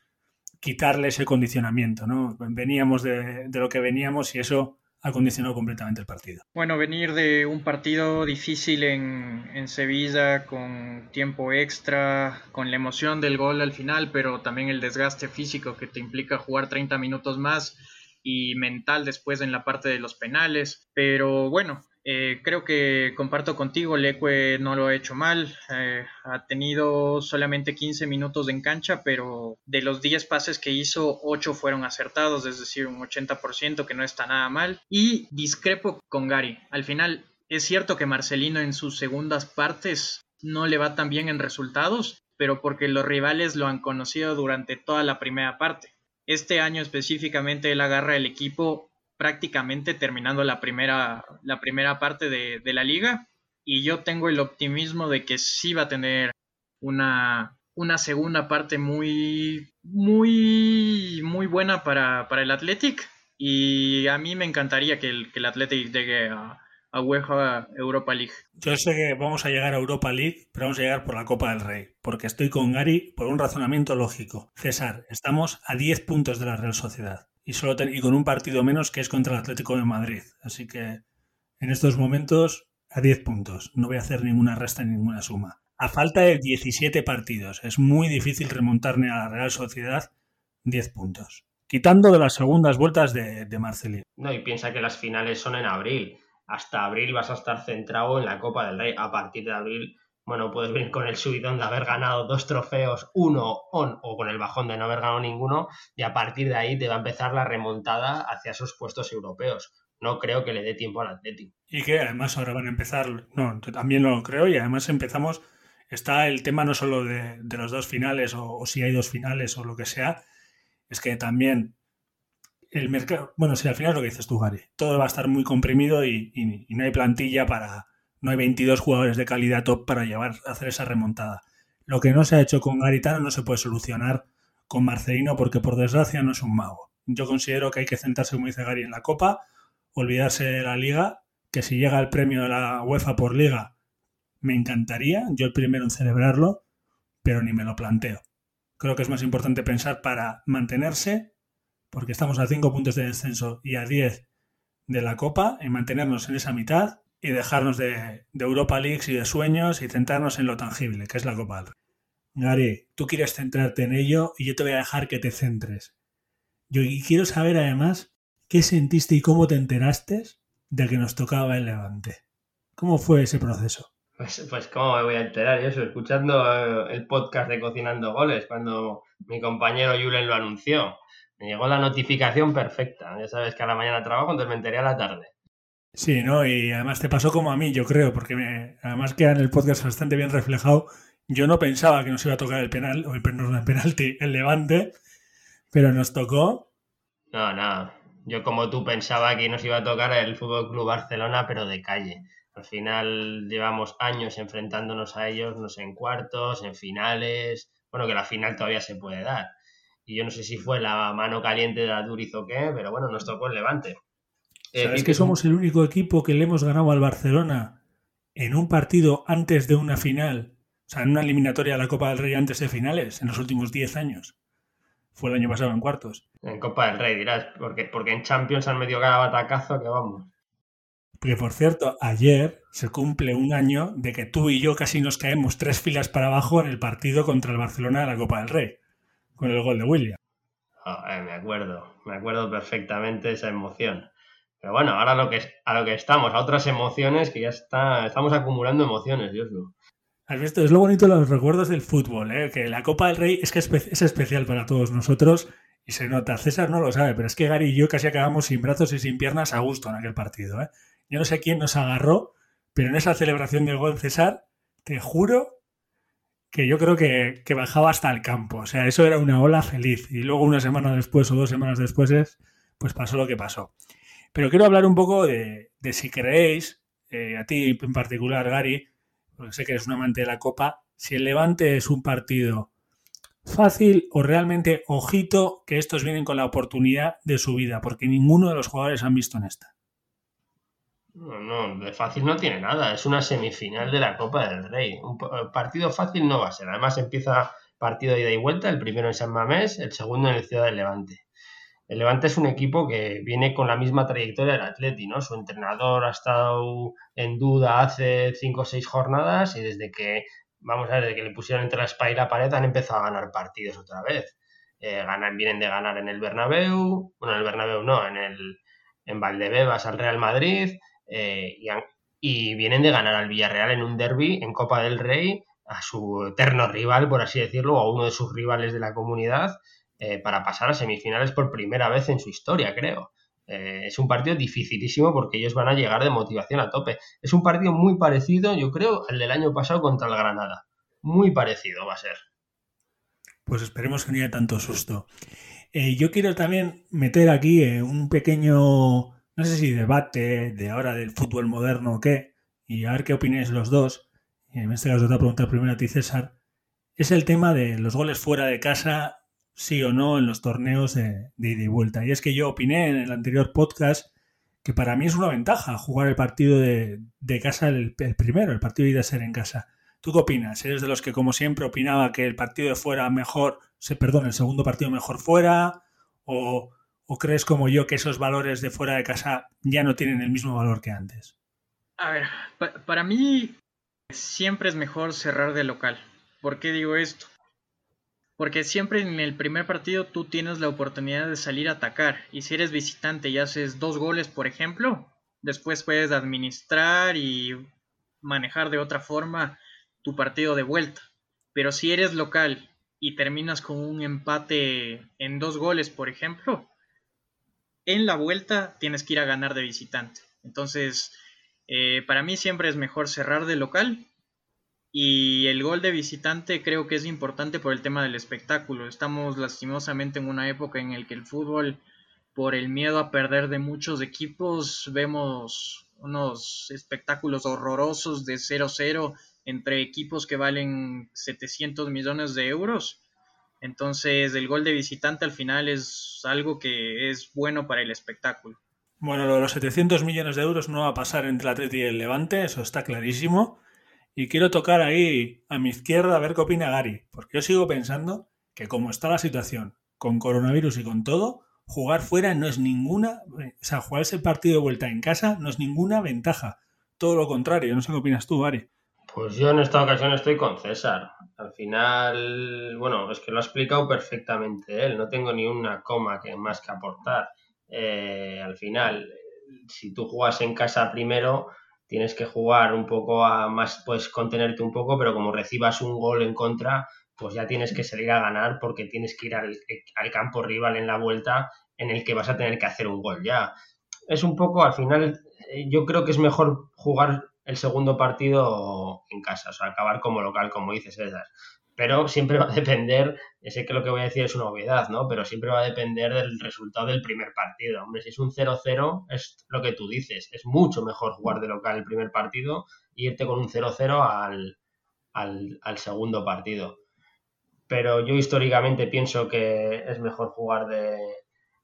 quitarle ese condicionamiento. ¿no? Veníamos de, de lo que veníamos y eso acondicionado completamente el partido. Bueno, venir de un partido difícil en, en, Sevilla con tiempo extra, con la emoción del gol al final, pero también el desgaste físico que te implica jugar 30 minutos más y mental después en la parte de los penales. Pero bueno, eh, creo que comparto contigo, Leque no lo ha hecho mal, eh, ha tenido solamente 15 minutos en cancha, pero de los 10 pases que hizo, 8 fueron acertados, es decir, un 80% que no está nada mal. Y discrepo con Gary, al final es cierto que Marcelino en sus segundas partes no le va tan bien en resultados, pero porque los rivales lo han conocido durante toda la primera parte. Este año específicamente él agarra el equipo prácticamente terminando la primera, la primera parte de, la liga y yo tengo el optimismo de que sí va a tener una, una segunda parte muy, muy, muy buena para, el Athletic y a mí me encantaría que el, que el Athletic llegue a, a UEFA Europa League. Yo sé que vamos a llegar a Europa League, pero vamos a llegar por la Copa del Rey, porque estoy con Gary por un razonamiento lógico. César, estamos a 10 puntos de la Real Sociedad y, solo y con un partido menos que es contra el Atlético de Madrid. Así que en estos momentos a 10 puntos. No voy a hacer ninguna resta ni ninguna suma. A falta de 17 partidos, es muy difícil remontarme a la Real Sociedad 10 puntos. Quitando de las segundas vueltas de, de Marcelino. No, y piensa que las finales son en abril. Hasta abril vas a estar centrado en la Copa del Rey. A partir de abril bueno, puedes venir con el subidón de haber ganado dos trofeos, uno on, o con el bajón de no haber ganado ninguno, y a partir de ahí te va a empezar la remontada hacia esos puestos europeos. No creo que le dé tiempo al Atlético. Y que además ahora van a empezar, no, también lo creo, y además empezamos, está el tema no solo de, los dos finales, o, si hay dos finales, o lo que sea, es que también el mercado, bueno, si al final es lo que dices tú, Gary, todo va a estar muy comprimido y no hay plantilla para no hay 22 jugadores de calidad top para llevar a hacer esa remontada. Lo que no se ha hecho con Garitano no se puede solucionar con Marcelino porque por desgracia no es un mago. Yo considero que hay que centrarse, como dice Gary, en la Copa, olvidarse de la Liga, que si llega el premio de la UEFA por Liga, me encantaría, yo el primero en celebrarlo, pero ni me lo planteo. Creo que es más importante pensar para mantenerse, porque estamos a 5 puntos de descenso y a 10 de la Copa, en mantenernos en esa mitad y dejarnos de, Europa League y de sueños y centrarnos en lo tangible, que es la Copa del Rey. Gary, tú quieres centrarte en ello y yo te voy a dejar que te centres. Yo quiero saber además qué sentiste y cómo te enteraste de que nos tocaba el Levante. ¿Cómo fue ese proceso? Pues, pues cómo me voy a enterar yo, escuchando el podcast de Cocinando Goles, cuando mi compañero Julen lo anunció. Me llegó la notificación perfecta. Ya sabes que a la mañana trabajo, entonces me enteré a la tarde. Sí, ¿no? Y además te pasó como a mí, yo creo, porque me, además queda en el podcast bastante bien reflejado. Yo no pensaba que nos iba a tocar el penal, o el, el penalti, el levante, pero nos tocó. No, no. Yo como tú pensaba que nos iba a tocar el Fútbol Club Barcelona, pero de calle. Al final llevamos años enfrentándonos a ellos, no sé, en cuartos, en finales. Bueno, que la final todavía se puede dar y yo no sé si fue la mano caliente de Aduriz o qué, pero bueno, nos tocó el Levante. ¿Sabes que somos el único equipo que le hemos ganado al Barcelona en un partido antes de una final? O sea, en una eliminatoria de la Copa del Rey antes de finales, en los últimos 10 años. Fue el año pasado en cuartos. En Copa del Rey, dirás, porque, porque en Champions han medio cada batacazo que vamos. Porque, por cierto, ayer se cumple un año de que tú y yo casi nos caemos tres filas para abajo en el partido contra el Barcelona de la Copa del Rey con el gol de William. Eh, me acuerdo, me acuerdo perfectamente esa emoción. Pero bueno, ahora lo que, a lo que estamos, a otras emociones que ya está, estamos acumulando emociones, Dios mío. Has visto, es lo bonito de los recuerdos del fútbol, ¿eh? que la Copa del Rey es que es especial para todos nosotros y se nota. César no lo sabe, pero es que Gary y yo casi acabamos sin brazos y sin piernas a gusto en aquel partido. ¿eh? Yo no sé quién nos agarró, pero en esa celebración del gol César, te juro que yo creo que, bajaba hasta el campo. O sea, eso era una ola feliz. Y luego una semana después o dos semanas después, pues pasó lo que pasó. Pero quiero hablar un poco de, si creéis, eh, a ti en particular, Gary, porque sé que eres un amante de la Copa, si el Levante es un partido fácil o realmente ojito que estos vienen con la oportunidad de su vida, porque ninguno de los jugadores han visto en esta. No, no, de fácil no tiene nada. Es una semifinal de la Copa del Rey. Un partido fácil no va a ser. Además empieza partido de ida y vuelta, el primero en San Mamés, el segundo en el Ciudad del Levante. El Levante es un equipo que viene con la misma trayectoria del Atleti, ¿no? Su entrenador ha estado en duda hace cinco o seis jornadas y desde que, vamos a ver, que le pusieron entre la espalda y la pared han empezado a ganar partidos otra vez. Eh, ganan, vienen de ganar en el Bernabéu, bueno, en el Bernabéu no, en el en Valdebebas al Real Madrid, eh, y, vienen de ganar al Villarreal en un derby en Copa del Rey a su eterno rival, por así decirlo, o a uno de sus rivales de la comunidad, eh, para pasar a semifinales por primera vez en su historia, creo. Eh, es un partido dificilísimo porque ellos van a llegar de motivación a tope. Es un partido muy parecido, yo creo, al del año pasado contra el Granada. Muy parecido va a ser. Pues esperemos que no haya tanto susto. yo quiero también meter aquí un pequeño no sé si debate de ahora del fútbol moderno o qué, y a ver qué opináis los dos, en este caso te voy a preguntar primero a ti, César, es el tema de los goles fuera de casa, sí o no, en los torneos de, ida y vuelta. Y es que yo opiné en el anterior podcast que para mí es una ventaja jugar el partido de, casa el, primero, el partido de ida ser en casa. ¿Tú qué opinas? ¿Eres de los que, como siempre, opinaba que el partido de fuera mejor, se, perdón, el segundo partido mejor fuera? ¿O, ¿O crees como yo que esos valores de fuera de casa ya no tienen el mismo valor que antes? A ver, para mí siempre es mejor cerrar de local. ¿Por qué digo esto? Porque siempre en el primer partido tú tienes la oportunidad de salir a atacar. Y si eres visitante y haces dos goles, por ejemplo, después puedes administrar y manejar de otra forma tu partido de vuelta. Pero si eres local y terminas con un empate en dos goles, por ejemplo, en la vuelta tienes que ir a ganar de visitante. Entonces, eh, para mí siempre es mejor cerrar de local. Y el gol de visitante creo que es importante por el tema del espectáculo. Estamos lastimosamente en una época en la que el fútbol, por el miedo a perder de muchos equipos, vemos unos espectáculos horrorosos de 0-0 entre equipos que valen 700 millones de euros Entonces el gol de visitante al final es algo que es bueno para el espectáculo. Bueno, los 700 millones de euros no va a pasar entre el Atleti y el Levante, eso está clarísimo. Y quiero tocar ahí a mi izquierda a ver qué opina Gary, porque yo sigo pensando que como está la situación, con coronavirus y con todo, jugar fuera no es ninguna, o sea, jugar ese partido de vuelta en casa no es ninguna ventaja. Todo lo contrario, no sé qué opinas tú, Gary. Pues yo en esta ocasión estoy con César. Al final, bueno, es que lo ha explicado perfectamente él, no tengo ni una coma que más que aportar. Eh, al final, si tú juegas en casa primero, tienes que jugar un poco a más, pues contenerte un poco, pero como recibas un gol en contra, pues ya tienes que salir a ganar porque tienes que ir al, al campo rival en la vuelta en el que vas a tener que hacer un gol ya. Es un poco, al final, eh, yo creo que es mejor jugar el segundo partido en casa, o sea, acabar como local, como dices, César. Pero siempre va a depender, sé que lo que voy a decir es una obviedad, ¿no? Pero siempre va a depender del resultado del primer partido. Hombre, si es un 0-0, es lo que tú dices. Es mucho mejor jugar de local el primer partido e irte con un 0-0 al, al, segundo partido. Pero yo históricamente pienso que es mejor jugar de,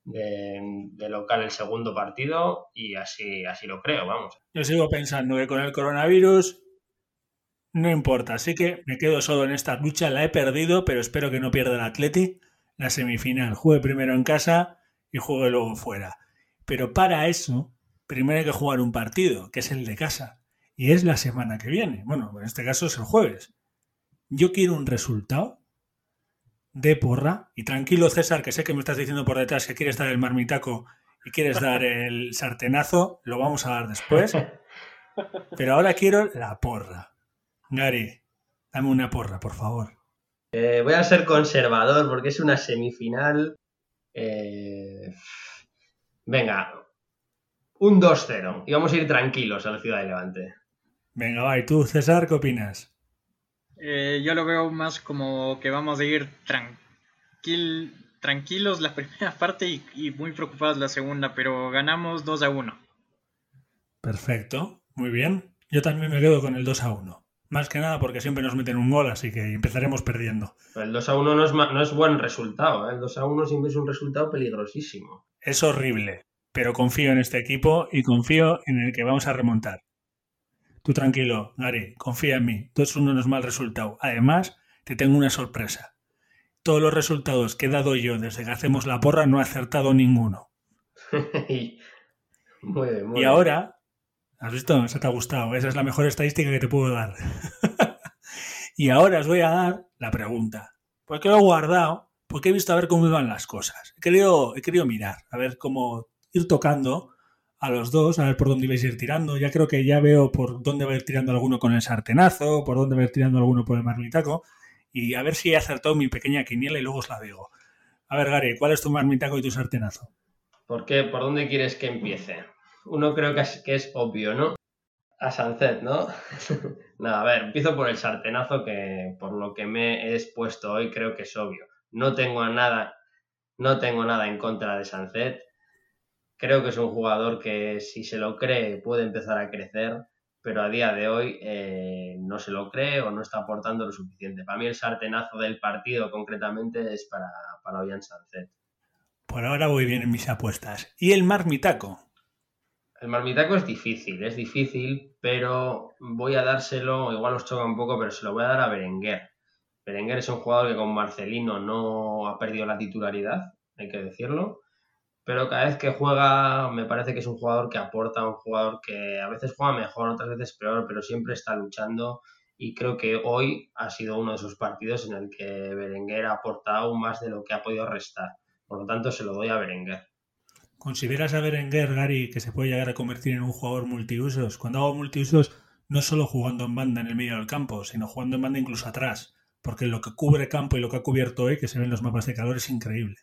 de, local el segundo partido y así, así lo creo, vamos. Yo sigo pensando que con el coronavirus no importa, así que me quedo solo en esta lucha, la he perdido, pero espero que no pierda el Atleti la semifinal. Juegue primero en casa y juegue luego fuera. Pero para eso, primero hay que jugar un partido, que es el de casa. Y es la semana que viene. Bueno, en este caso es el jueves. Yo quiero un resultado de porra. Y tranquilo, César, que sé que me estás diciendo por detrás que quieres dar el marmitaco y quieres dar el sartenazo, lo vamos a dar después. Pero ahora quiero la porra. Gary, dame una porra, por favor. Eh, voy a ser conservador porque es una semifinal. Eh, venga, un 2-0. Y vamos a ir tranquilos a la ciudad de Levante. Venga, va, ¿y tú, César, qué opinas? Eh, yo lo veo más como que vamos a ir tranquil, tranquilos la primera parte y, muy preocupados la segunda, pero ganamos 2 a 1. Perfecto, muy bien. Yo también me quedo con el 2 a 1. Más que nada porque siempre nos meten un gol, así que empezaremos perdiendo. el 2 a 1 no es, no es buen resultado, ¿eh? el 2 a 1 siempre es un resultado peligrosísimo. Es horrible, pero confío en este equipo y confío en el que vamos a remontar. Tú tranquilo, Gary, confía en mí. Todo uno no es mal resultado. Además, te tengo una sorpresa. Todos los resultados que he dado yo desde que hacemos la porra no he acertado ninguno. muy bien, muy y ahora, ¿has visto? Se te ha gustado. Esa es la mejor estadística que te puedo dar. y ahora os voy a dar la pregunta. Porque lo he guardado, porque he visto a ver cómo iban las cosas. He querido, he querido mirar, a ver cómo ir tocando a los dos, a ver por dónde ibais a ir tirando. Ya creo que ya veo por dónde va a ir tirando alguno con el sartenazo, por dónde va a ir tirando alguno por el marmitaco. Y a ver si he acertado mi pequeña quiniela y luego os la digo. A ver, Gary, ¿cuál es tu marmitaco y tu sartenazo? ¿Por qué? ¿Por dónde quieres que empiece? Uno creo que es, que es obvio, ¿no? A Sancet, ¿no? Nada, a ver, empiezo por el sartenazo que por lo que me he expuesto hoy creo que es obvio. No tengo nada, no tengo nada en contra de Sancet Creo que es un jugador que si se lo cree puede empezar a crecer, pero a día de hoy eh, no se lo cree o no está aportando lo suficiente. Para mí el sartenazo del partido concretamente es para, para Ollán Por ahora voy bien en mis apuestas. ¿Y el marmitaco? El marmitaco es difícil, es difícil, pero voy a dárselo, igual os choca un poco, pero se lo voy a dar a Berenguer. Berenguer es un jugador que con Marcelino no ha perdido la titularidad, hay que decirlo pero cada vez que juega me parece que es un jugador que aporta, un jugador que a veces juega mejor, otras veces peor, pero siempre está luchando y creo que hoy ha sido uno de esos partidos en el que Berenguer ha aportado más de lo que ha podido restar. Por lo tanto, se lo doy a Berenguer. ¿Consideras a Berenguer, Gary, que se puede llegar a convertir en un jugador multiusos? Cuando hago multiusos, no solo jugando en banda en el medio del campo, sino jugando en banda incluso atrás, porque lo que cubre campo y lo que ha cubierto hoy, que se ven los mapas de calor, es increíble.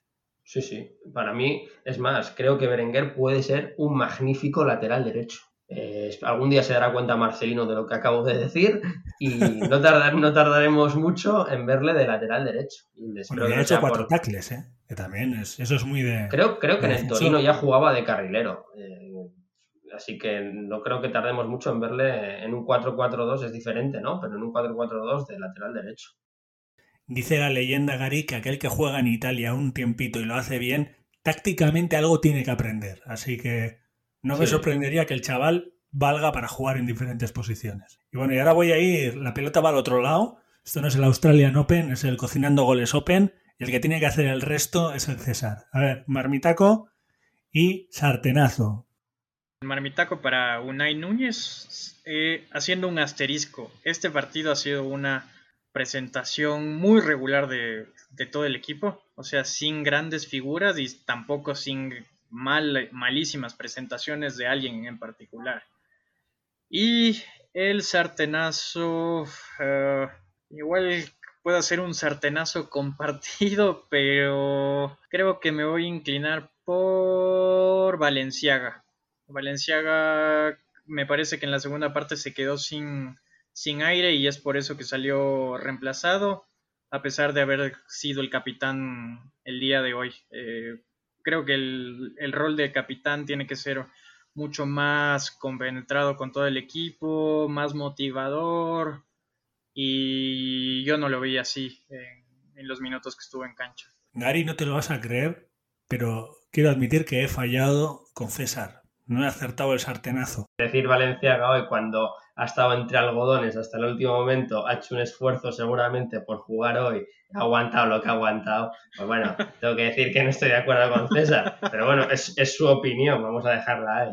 Sí, sí. Para mí, es más, creo que Berenguer puede ser un magnífico lateral derecho. Eh, algún día se dará cuenta Marcelino de lo que acabo de decir y no, tardar, no tardaremos mucho en verle de lateral derecho. bueno, ha hecho cuatro tacles, ¿eh? que también es, eso es muy de... Creo, creo que en el Torino ya jugaba de carrilero. Eh, así que no creo que tardemos mucho en verle en un 4-4-2, es diferente, ¿no? Pero en un 4-4-2 de lateral derecho. Dice la leyenda Gary que aquel que juega en Italia un tiempito y lo hace bien, tácticamente algo tiene que aprender. Así que no me Sí. sorprendería que el chaval valga para jugar en diferentes posiciones. Y bueno, y ahora voy a ir, la pelota va al otro lado. Esto no es el Australian Open, es el Cocinando Goles Open. Y el que tiene que hacer el resto es el César. A ver, Marmitaco y Sartenazo. El marmitaco para Unai Núñez, eh, haciendo un asterisco. Este partido ha sido una presentación muy regular de, de todo el equipo, o sea, sin grandes figuras y tampoco sin mal, malísimas presentaciones de alguien en particular. Y el sartenazo, eh, igual puede ser un sartenazo compartido, pero creo que me voy a inclinar por Valenciaga. Valenciaga me parece que en la segunda parte se quedó sin, sin aire y es por eso que salió reemplazado, a pesar de haber sido el capitán el día de hoy. Eh, creo que el, el, rol de capitán tiene que ser mucho más compenetrado con todo el equipo, más motivador y yo no lo vi así en, en los minutos que estuve en cancha. Gary, no te lo vas a creer, pero quiero admitir que he fallado con César. No he acertado el sartenazo. Decir Valenciaga hoy cuando ha estado entre algodones hasta el último momento, ha hecho un esfuerzo seguramente por jugar hoy, ha aguantado lo que ha aguantado. Pues bueno, tengo que decir que no estoy de acuerdo con César, pero bueno, es, es su opinión, vamos a dejarla ahí.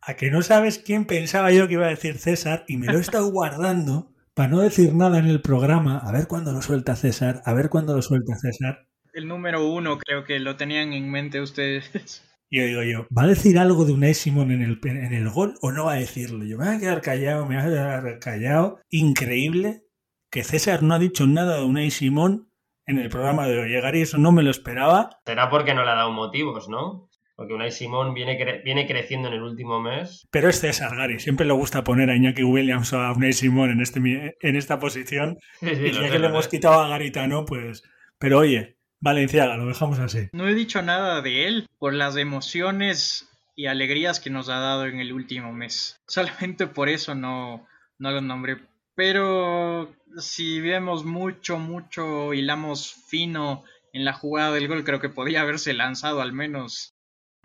A que no sabes quién pensaba yo que iba a decir César y me lo he estado guardando para no decir nada en el programa, a ver cuándo lo suelta César, a ver cuándo lo suelta César. El número uno creo que lo tenían en mente ustedes. Y yo digo yo, ¿va a decir algo de Unai Simón en el, en el gol o no va a decirlo? Yo me voy a quedar callado, me voy a quedar callado. Increíble que César no ha dicho nada de Unai Simón en el programa de hoy. Llegar y eso no me lo esperaba. Será porque no le ha dado motivos, ¿no? Porque Unai Simón viene, cre viene creciendo en el último mes. Pero es César Gary, siempre le gusta poner a Iñaki Williams o a Unai Simón en, este, en esta posición. Sí, sí, y ya que le hemos quitado a Garitano, pues... Pero oye, Valenciaga, lo dejamos así. No he dicho nada de él por las emociones y alegrías que nos ha dado en el último mes. Solamente por eso no, no lo nombré. Pero si vemos mucho, mucho, hilamos fino en la jugada del gol, creo que podía haberse lanzado al menos.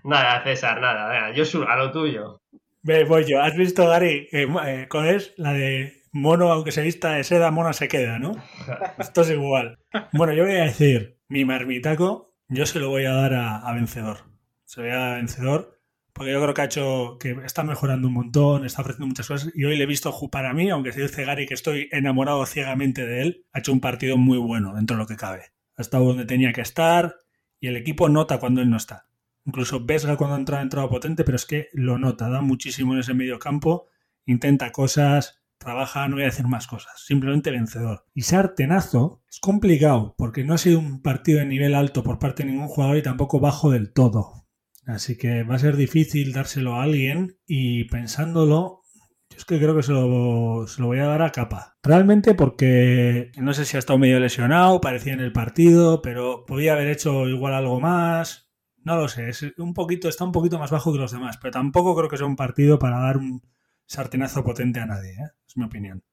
Nada, César, nada. Venga, yo a lo tuyo. Ve, voy yo. ¿Has visto, Gary? Eh, eh, ¿Cuál es? La de mono, aunque se vista de seda, mono se queda, ¿no? Esto es igual. Bueno, yo voy a decir, mi marmitaco, yo se lo voy a dar a, vencedor. Se lo voy a dar a vencedor porque yo creo que ha hecho, que está mejorando un montón, está ofreciendo muchas cosas y hoy le he visto para mí, aunque se dice Gary que estoy enamorado ciegamente de él, ha hecho un partido muy bueno dentro de lo que cabe. Ha estado donde tenía que estar y el equipo nota cuando él no está. Incluso Vesga cuando ha entrado ha entrado potente, pero es que lo nota, da muchísimo en ese medio campo, intenta cosas, trabaja, no voy a decir más cosas, simplemente vencedor. Y Sartenazo es complicado porque no ha sido un partido de nivel alto por parte de ningún jugador y tampoco bajo del todo. Así que va a ser difícil dárselo a alguien y pensándolo, yo es que creo que se lo, se lo voy a dar a capa. Realmente porque no sé si ha estado medio lesionado, parecía en el partido, pero podía haber hecho igual algo más. No lo sé, es un poquito, está un poquito más bajo que los demás, pero tampoco creo que sea un partido para dar un sartenazo potente a nadie, ¿eh? es mi opinión.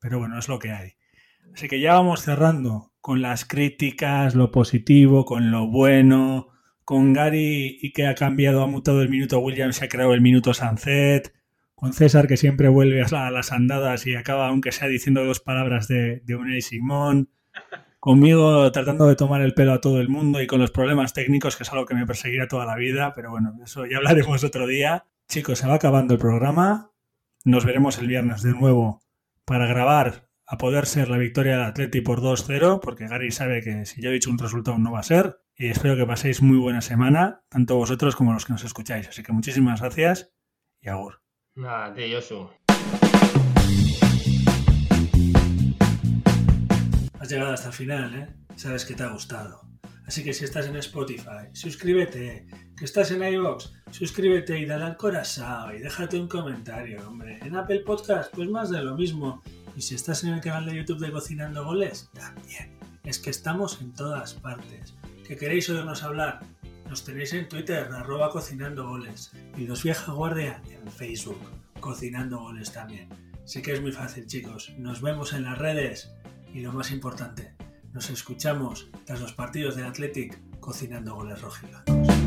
Pero bueno, es lo que hay. Así que ya vamos cerrando con las críticas, lo positivo, con lo bueno, con Gary y que ha cambiado, ha mutado el minuto Williams, se ha creado el minuto Sunset, con César que siempre vuelve a las andadas y acaba, aunque sea diciendo dos palabras de, de Unai Simón, conmigo tratando de tomar el pelo a todo el mundo y con los problemas técnicos, que es algo que me perseguirá toda la vida, pero bueno, eso ya hablaremos otro día. Chicos, se va acabando el programa, nos veremos el viernes de nuevo para grabar a poder ser la victoria del Atleti por 2-0, porque Gary sabe que si yo he dicho un resultado no va a ser. Y espero que paséis muy buena semana, tanto vosotros como los que nos escucháis. Así que muchísimas gracias y agur. Nada, tío, Josu. Has llegado hasta el final, ¿eh? Sabes que te ha gustado. Así que si estás en Spotify, suscríbete. Que estás en iVoox, suscríbete y dale al corazón y déjate un comentario, hombre. En Apple Podcast, pues más de lo mismo. Y si estás en el canal de YouTube de Cocinando Goles, también. Es que estamos en todas partes. ¿Que queréis oírnos hablar? Nos tenéis en Twitter, arroba cocinando goles. Y los vieja guardia en Facebook, cocinando goles también. Sé que es muy fácil, chicos. Nos vemos en las redes. Y lo más importante, Nos escuchamos tras los partidos del Athletic cocinando goles rojiblancos.